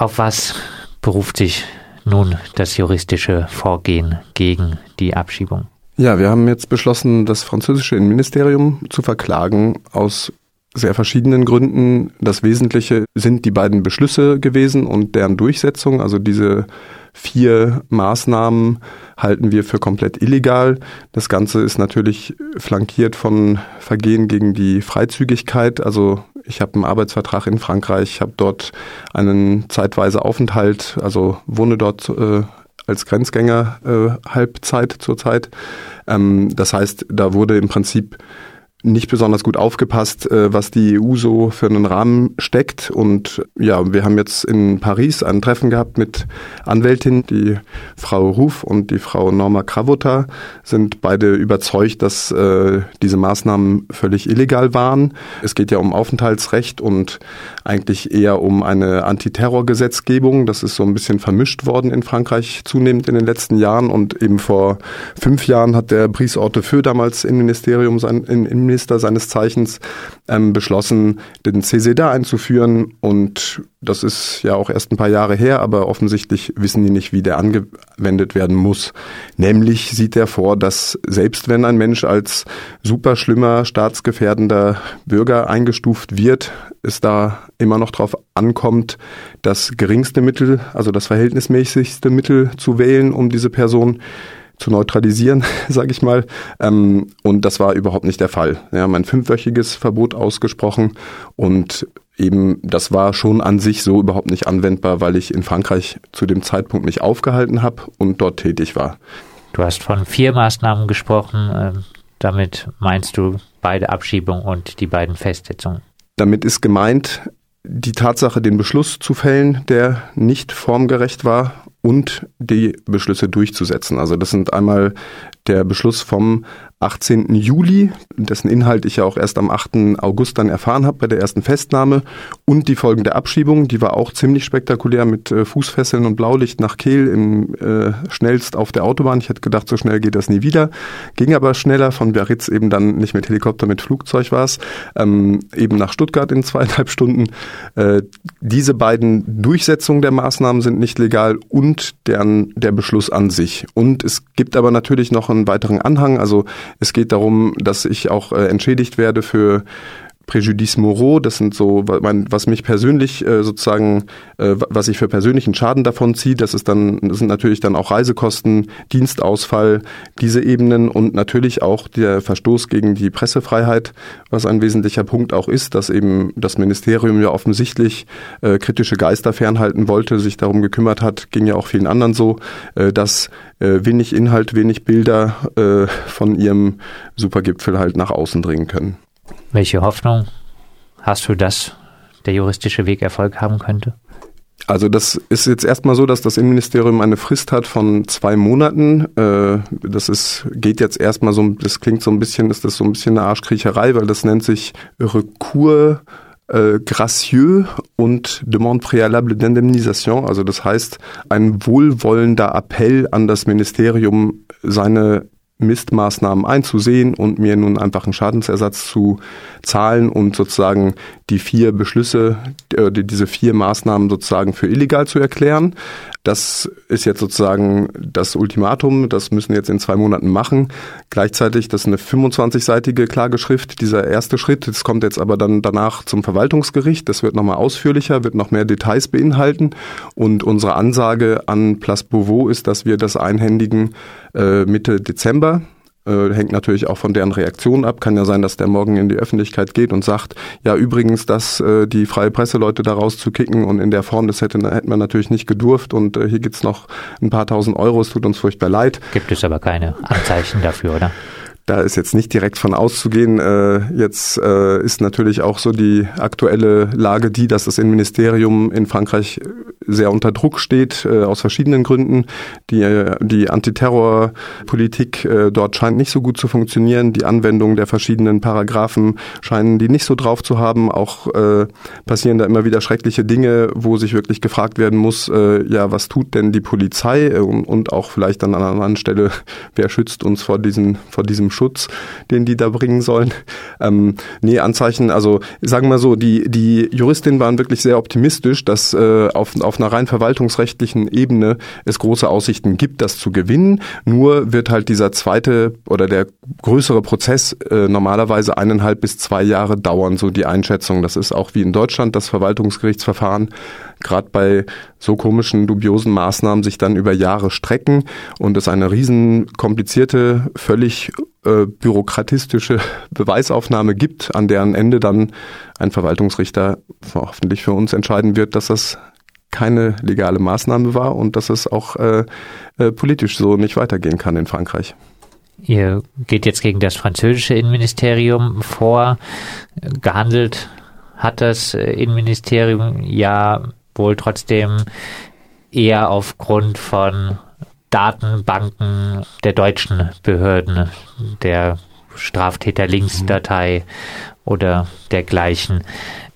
Auf was beruft sich nun das juristische Vorgehen gegen die Abschiebung? Ja, wir haben jetzt beschlossen, das französische Innenministerium zu verklagen aus sehr verschiedenen Gründen. Das Wesentliche sind die beiden Beschlüsse gewesen und deren Durchsetzung. Also diese vier Maßnahmen halten wir für komplett illegal. Das Ganze ist natürlich flankiert von Vergehen gegen die Freizügigkeit. Also ich habe einen Arbeitsvertrag in Frankreich, habe dort einen zeitweise Aufenthalt, also wohne dort äh, als Grenzgänger äh, Halbzeit zurzeit. Ähm, das heißt, da wurde im Prinzip nicht besonders gut aufgepasst, äh, was die EU so für einen Rahmen steckt. Und ja, wir haben jetzt in Paris ein Treffen gehabt mit Anwältinnen. Die Frau Ruf und die Frau Norma Kravota sind beide überzeugt, dass äh, diese Maßnahmen völlig illegal waren. Es geht ja um Aufenthaltsrecht und eigentlich eher um eine Antiterrorgesetzgebung. Das ist so ein bisschen vermischt worden in Frankreich zunehmend in den letzten Jahren. Und eben vor fünf Jahren hat der Brice Hortefeux damals im Ministerium sein, in, in Minister seines Zeichens ähm, beschlossen, den CCDA einzuführen. Und das ist ja auch erst ein paar Jahre her, aber offensichtlich wissen die nicht, wie der angewendet werden muss. Nämlich sieht er vor, dass selbst wenn ein Mensch als super schlimmer, staatsgefährdender Bürger eingestuft wird, es da immer noch darauf ankommt, das geringste Mittel, also das verhältnismäßigste Mittel zu wählen, um diese Person zu neutralisieren, sage ich mal. Ähm, und das war überhaupt nicht der Fall. Wir haben ein fünfwöchiges Verbot ausgesprochen und eben das war schon an sich so überhaupt nicht anwendbar, weil ich in Frankreich zu dem Zeitpunkt mich aufgehalten habe und dort tätig war. Du hast von vier Maßnahmen gesprochen. Ähm, damit meinst du beide Abschiebungen und die beiden Festsetzungen? Damit ist gemeint, die Tatsache, den Beschluss zu fällen, der nicht formgerecht war und die Beschlüsse durchzusetzen. Also das sind einmal der Beschluss vom 18. Juli, dessen Inhalt ich ja auch erst am 8. August dann erfahren habe bei der ersten Festnahme und die folgende Abschiebung, die war auch ziemlich spektakulär mit äh, Fußfesseln und Blaulicht nach Kehl im äh, schnellst auf der Autobahn. Ich hätte gedacht, so schnell geht das nie wieder. Ging aber schneller von Biarritz eben dann nicht mit Helikopter, mit Flugzeug war es, ähm, eben nach Stuttgart in zweieinhalb Stunden. Äh, diese beiden Durchsetzungen der Maßnahmen sind nicht legal und deren, der Beschluss an sich. Und es gibt aber natürlich noch einen weiteren Anhang, also es geht darum, dass ich auch äh, entschädigt werde für Préjudice Moreau, das sind so, was mich persönlich äh, sozusagen, äh, was ich für persönlichen Schaden davon ziehe, das ist dann, das sind natürlich dann auch Reisekosten, Dienstausfall, diese Ebenen und natürlich auch der Verstoß gegen die Pressefreiheit, was ein wesentlicher Punkt auch ist, dass eben das Ministerium ja offensichtlich äh, kritische Geister fernhalten wollte, sich darum gekümmert hat, ging ja auch vielen anderen so, dass wenig Inhalt, wenig Bilder von ihrem Supergipfel halt nach außen dringen können. Welche Hoffnung hast du, dass der juristische Weg Erfolg haben könnte? Also das ist jetzt erstmal so, dass das Innenministerium eine Frist hat von zwei Monaten. Äh, das ist, geht jetzt erstmal so, das klingt so ein bisschen, ist das so ein bisschen eine Arschkriecherei, weil das nennt sich Recours äh, gracieux und demande préalable d'indemnisation. Also das heißt, ein wohlwollender Appell an das Ministerium, seine Mistmaßnahmen einzusehen und mir nun einfach einen Schadensersatz zu zahlen und sozusagen die vier Beschlüsse, äh, diese vier Maßnahmen sozusagen für illegal zu erklären. Das ist jetzt sozusagen das Ultimatum. Das müssen wir jetzt in zwei Monaten machen. Gleichzeitig, das ist eine 25-seitige Klageschrift, dieser erste Schritt. Das kommt jetzt aber dann danach zum Verwaltungsgericht. Das wird nochmal ausführlicher, wird noch mehr Details beinhalten. Und unsere Ansage an Place Beauvau ist, dass wir das einhändigen äh, Mitte Dezember. Äh, hängt natürlich auch von deren Reaktion ab. Kann ja sein, dass der morgen in die Öffentlichkeit geht und sagt, ja übrigens, dass äh, die freie Presseleute da rauszukicken und in der Form, das hätte, hätte man natürlich nicht gedurft und äh, hier gibt's noch ein paar tausend Euro, es tut uns furchtbar leid. Gibt es aber keine Anzeichen dafür, oder? Da ist jetzt nicht direkt von auszugehen. Äh, jetzt äh, ist natürlich auch so die aktuelle Lage die, dass das Innenministerium in Frankreich sehr unter Druck steht, äh, aus verschiedenen Gründen. Die, die Antiterrorpolitik dort scheint nicht so gut zu funktionieren. Die Anwendung der verschiedenen Paragraphen scheinen die nicht so drauf zu haben. Auch passieren da immer wieder schreckliche Dinge, wo sich wirklich gefragt werden muss, ja, was tut denn die Polizei und, und auch vielleicht an einer anderen Stelle, wer schützt uns vor, diesen, vor diesem Schutz, den die da bringen sollen. Ähm, nee, Anzeichen, also sagen wir so, die, die Juristinnen waren wirklich sehr optimistisch, dass äh, auf, auf einer rein verwaltungsrechtlichen Ebene es große Aussichten gibt, das zu gewinnen. Nur wird halt dieser zweite oder der größere Prozess äh, normalerweise eineinhalb bis zwei Jahre dauern, so die Einschätzung. Das ist auch wie in Deutschland das Verwaltungsgerichtsverfahren gerade bei so komischen, dubiosen Maßnahmen sich dann über Jahre strecken und es eine riesen komplizierte, völlig äh, bürokratistische Beweisaufnahme gibt, an deren Ende dann ein Verwaltungsrichter hoffentlich für uns entscheiden wird, dass das keine legale Maßnahme war und dass es auch äh, äh, politisch so nicht weitergehen kann in Frankreich. Ihr geht jetzt gegen das französische Innenministerium vor. Gehandelt hat das Innenministerium ja wohl trotzdem eher aufgrund von Datenbanken der deutschen Behörden, der Straftäter-Links-Datei oder dergleichen.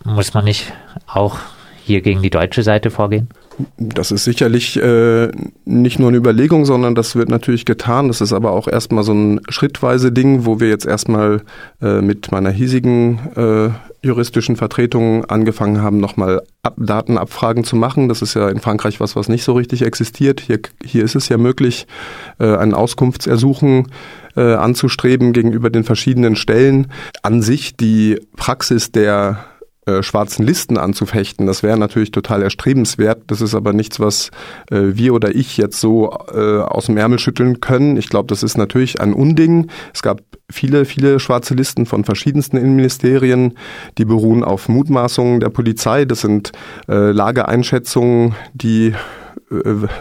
Muss man nicht auch hier gegen die deutsche Seite vorgehen? Das ist sicherlich äh, nicht nur eine Überlegung, sondern das wird natürlich getan. Das ist aber auch erstmal so ein schrittweise Ding, wo wir jetzt erstmal äh, mit meiner hiesigen äh, juristischen Vertretungen angefangen haben, nochmal Ab Datenabfragen zu machen. Das ist ja in Frankreich was, was nicht so richtig existiert. Hier, hier ist es ja möglich, äh, ein Auskunftsersuchen äh, anzustreben gegenüber den verschiedenen Stellen. An sich die Praxis der äh, schwarzen Listen anzufechten. Das wäre natürlich total erstrebenswert. Das ist aber nichts, was äh, wir oder ich jetzt so äh, aus dem Ärmel schütteln können. Ich glaube, das ist natürlich ein Unding. Es gab viele, viele schwarze Listen von verschiedensten Innenministerien, die beruhen auf Mutmaßungen der Polizei. Das sind äh, Lageeinschätzungen, die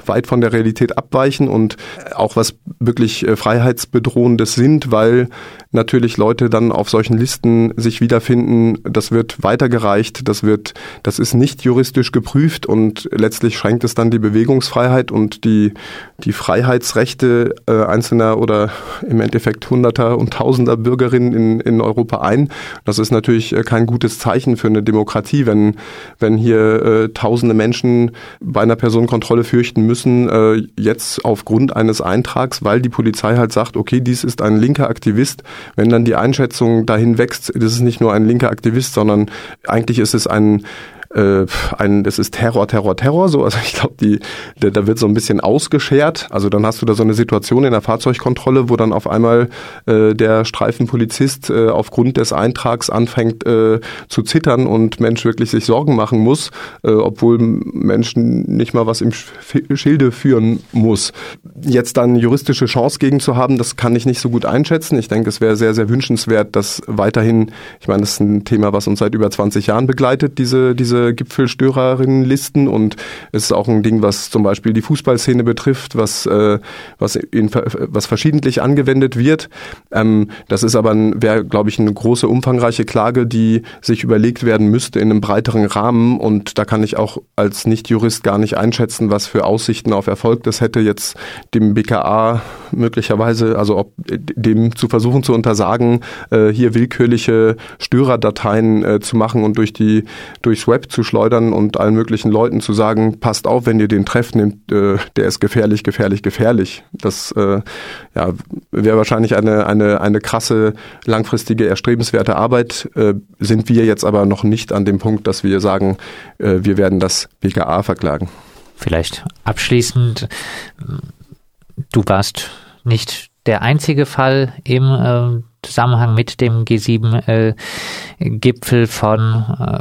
weit von der Realität abweichen und auch was wirklich äh, freiheitsbedrohendes sind, weil natürlich Leute dann auf solchen Listen sich wiederfinden. Das wird weitergereicht, das wird, das ist nicht juristisch geprüft und letztlich schränkt es dann die Bewegungsfreiheit und die, die Freiheitsrechte äh, einzelner oder im Endeffekt Hunderter und Tausender Bürgerinnen in, in Europa ein. Das ist natürlich kein gutes Zeichen für eine Demokratie, wenn, wenn hier äh, tausende Menschen bei einer Personenkontrolle fürchten müssen, äh, jetzt aufgrund eines Eintrags, weil die Polizei halt sagt, okay, dies ist ein linker Aktivist. Wenn dann die Einschätzung dahin wächst, das ist nicht nur ein linker Aktivist, sondern eigentlich ist es ein äh, ein, das ist Terror, Terror, Terror, so. Also ich glaube, die, da, da wird so ein bisschen ausgeschert. Also dann hast du da so eine Situation in der Fahrzeugkontrolle, wo dann auf einmal äh, der Streifenpolizist äh, aufgrund des Eintrags anfängt äh, zu zittern und Mensch wirklich sich Sorgen machen muss, äh, obwohl Menschen nicht mal was im Schilde führen muss. Jetzt dann juristische Chance gegen zu haben, das kann ich nicht so gut einschätzen. Ich denke, es wäre sehr, sehr wünschenswert, dass weiterhin, ich meine, das ist ein Thema, was uns seit über 20 Jahren begleitet, diese, diese Gipfelstörerinnenlisten und es ist auch ein Ding, was zum Beispiel die Fußballszene betrifft, was, äh, was, in, was verschiedentlich angewendet wird. Ähm, das ist aber, wäre, glaube ich, eine große, umfangreiche Klage, die sich überlegt werden müsste in einem breiteren Rahmen und da kann ich auch als Nicht-Jurist gar nicht einschätzen, was für Aussichten auf Erfolg das hätte, jetzt dem BKA möglicherweise, also ob dem zu versuchen zu untersagen, äh, hier willkürliche Störerdateien äh, zu machen und durch die durchs Web zu schleudern und allen möglichen Leuten zu sagen, passt auf, wenn ihr den trefft, nehmt, äh, der ist gefährlich, gefährlich, gefährlich. Das äh, ja, wäre wahrscheinlich eine, eine, eine krasse, langfristige, erstrebenswerte Arbeit. Äh, sind wir jetzt aber noch nicht an dem Punkt, dass wir sagen, äh, wir werden das BKA verklagen. Vielleicht abschließend, du warst nicht der einzige Fall im äh, Zusammenhang mit dem G7-Gipfel äh, von äh,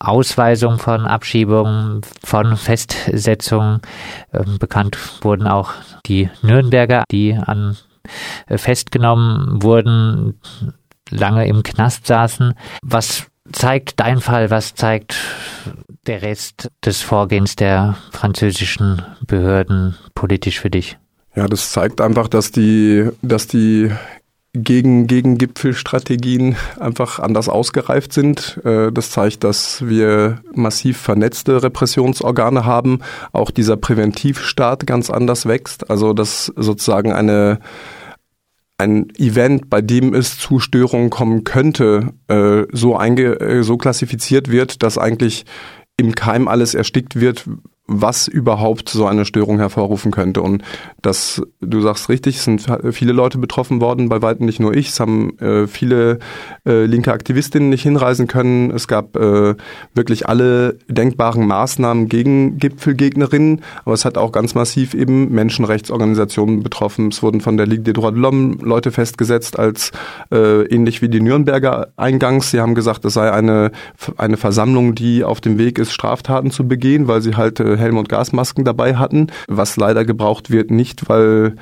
Ausweisung von Abschiebungen, von Festsetzungen. Ähm, bekannt wurden auch die Nürnberger, die an äh, festgenommen wurden, lange im Knast saßen. Was zeigt dein Fall, was zeigt der Rest des Vorgehens der französischen Behörden politisch für dich? Ja, das zeigt einfach, dass die, dass die gegen, gegen Gipfelstrategien einfach anders ausgereift sind. Äh, das zeigt, dass wir massiv vernetzte Repressionsorgane haben. Auch dieser Präventivstaat ganz anders wächst. Also, dass sozusagen eine, ein Event, bei dem es zu Störungen kommen könnte, äh, so, einge, äh, so klassifiziert wird, dass eigentlich im Keim alles erstickt wird, was überhaupt so eine Störung hervorrufen könnte. Und das, du sagst richtig, es sind viele Leute betroffen worden, bei weitem nicht nur ich. Es haben äh, viele äh, linke Aktivistinnen nicht hinreisen können. Es gab äh, wirklich alle denkbaren Maßnahmen gegen Gipfelgegnerinnen, aber es hat auch ganz massiv eben Menschenrechtsorganisationen betroffen. Es wurden von der Ligue des Droits de l'Homme Leute festgesetzt als äh, ähnlich wie die Nürnberger eingangs. Sie haben gesagt, es sei eine, eine Versammlung, die auf dem Weg ist, Straftaten zu begehen, weil sie halt äh, Helm- und Gasmasken dabei hatten, was leider gebraucht wird, nicht weil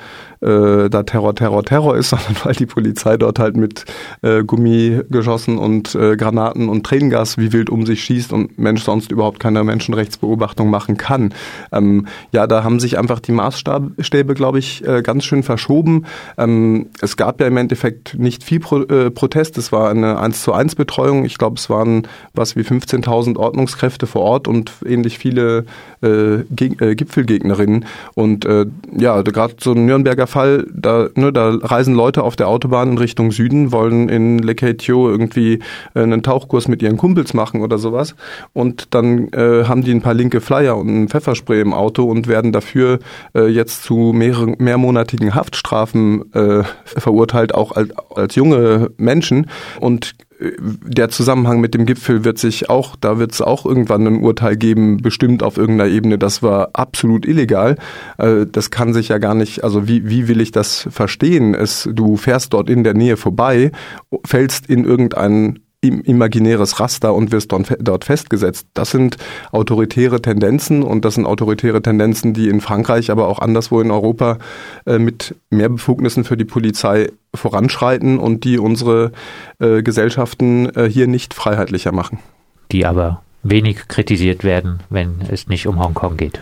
äh, da Terror, Terror, Terror ist, sondern weil die Polizei dort halt mit äh, Gummigeschossen und äh, Granaten und Tränengas wie wild um sich schießt und Mensch sonst überhaupt keine Menschenrechtsbeobachtung machen kann. Ähm, ja, da haben sich einfach die Maßstäbe, glaube ich, äh, ganz schön verschoben. Ähm, es gab ja im Endeffekt nicht viel Pro äh, Protest. Es war eine 1 zu 1 Betreuung. Ich glaube, es waren was wie 15.000 Ordnungskräfte vor Ort und ähnlich viele äh, äh, Gipfelgegnerinnen. Und äh, ja, gerade so ein Nürnberger Fall, da, ne, da reisen Leute auf der Autobahn in Richtung Süden, wollen in Le Caetio irgendwie äh, einen Tauchkurs mit ihren Kumpels machen oder sowas. Und dann äh, haben die ein paar linke Flyer und ein Pfefferspray im Auto und werden dafür äh, jetzt zu mehreren, mehrmonatigen Haftstrafen äh, verurteilt, auch als, als junge Menschen. Und der Zusammenhang mit dem Gipfel wird sich auch, da wird es auch irgendwann ein Urteil geben, bestimmt auf irgendeiner Ebene, das war absolut illegal. Äh, das kann sich ja gar nicht, also wie, wie will ich das verstehen? Es, du fährst dort in der Nähe vorbei, fällst in irgendeinen imaginäres Raster und wirst dort festgesetzt. Das sind autoritäre Tendenzen und das sind autoritäre Tendenzen, die in Frankreich, aber auch anderswo in Europa äh, mit mehr Befugnissen für die Polizei voranschreiten und die unsere äh, Gesellschaften äh, hier nicht freiheitlicher machen. Die aber wenig kritisiert werden, wenn es nicht um Hongkong geht.